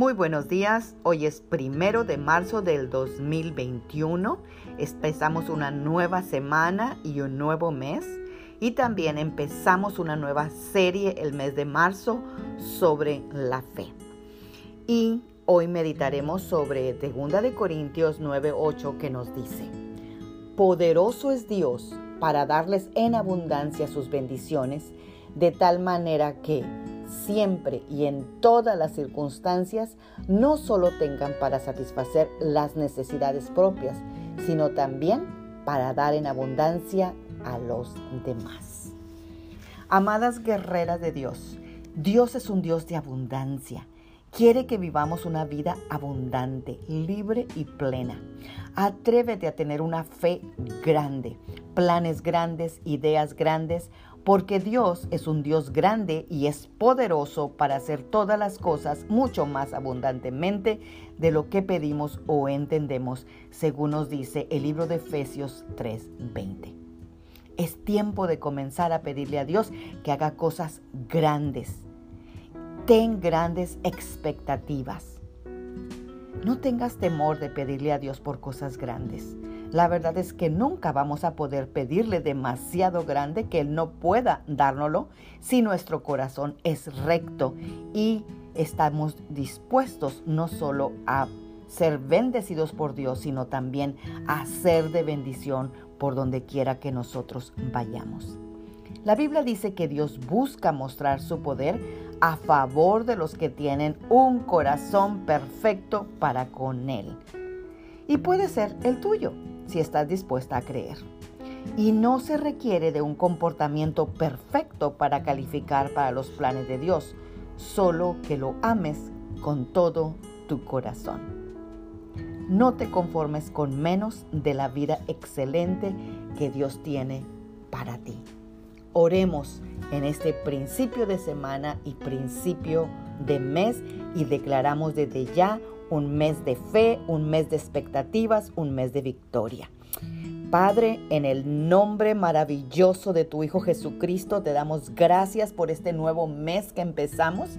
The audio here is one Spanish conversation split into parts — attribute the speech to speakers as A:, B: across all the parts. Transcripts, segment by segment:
A: Muy buenos días, hoy es primero de marzo del 2021, empezamos una nueva semana y un nuevo mes. Y también empezamos una nueva serie el mes de marzo sobre la fe. Y hoy meditaremos sobre 2 de Corintios 9:8 que nos dice: Poderoso es Dios para darles en abundancia sus bendiciones, de tal manera que siempre y en todas las circunstancias no solo tengan para satisfacer las necesidades propias, sino también para dar en abundancia a los demás. Amadas guerreras de Dios, Dios es un Dios de abundancia. Quiere que vivamos una vida abundante, libre y plena. Atrévete a tener una fe grande, planes grandes, ideas grandes, porque Dios es un Dios grande y es poderoso para hacer todas las cosas mucho más abundantemente de lo que pedimos o entendemos, según nos dice el libro de Efesios 3:20. Es tiempo de comenzar a pedirle a Dios que haga cosas grandes. Ten grandes expectativas. No tengas temor de pedirle a Dios por cosas grandes. La verdad es que nunca vamos a poder pedirle demasiado grande que Él no pueda dárnoslo si nuestro corazón es recto y estamos dispuestos no solo a ser bendecidos por Dios, sino también a ser de bendición por donde quiera que nosotros vayamos. La Biblia dice que Dios busca mostrar su poder a favor de los que tienen un corazón perfecto para con Él. Y puede ser el tuyo si estás dispuesta a creer. Y no se requiere de un comportamiento perfecto para calificar para los planes de Dios, solo que lo ames con todo tu corazón. No te conformes con menos de la vida excelente que Dios tiene para ti. Oremos en este principio de semana y principio de mes y declaramos desde ya un mes de fe, un mes de expectativas, un mes de victoria. Padre, en el nombre maravilloso de tu Hijo Jesucristo, te damos gracias por este nuevo mes que empezamos,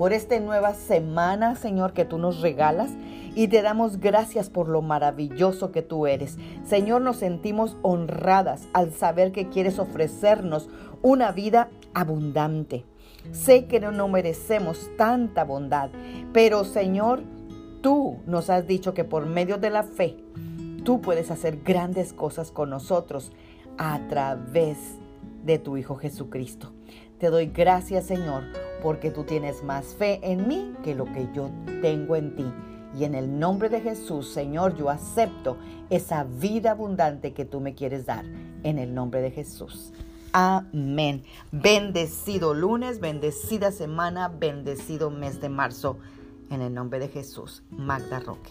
A: por esta nueva semana, Señor, que tú nos regalas. Y te damos gracias por lo maravilloso que tú eres. Señor, nos sentimos honradas al saber que quieres ofrecernos una vida abundante. Sé que no merecemos tanta bondad, pero Señor, Tú nos has dicho que por medio de la fe, tú puedes hacer grandes cosas con nosotros a través de tu Hijo Jesucristo. Te doy gracias, Señor, porque tú tienes más fe en mí que lo que yo tengo en ti. Y en el nombre de Jesús, Señor, yo acepto esa vida abundante que tú me quieres dar. En el nombre de Jesús. Amén. Bendecido lunes, bendecida semana, bendecido mes de marzo. En el nombre de Jesús, Magda Roque.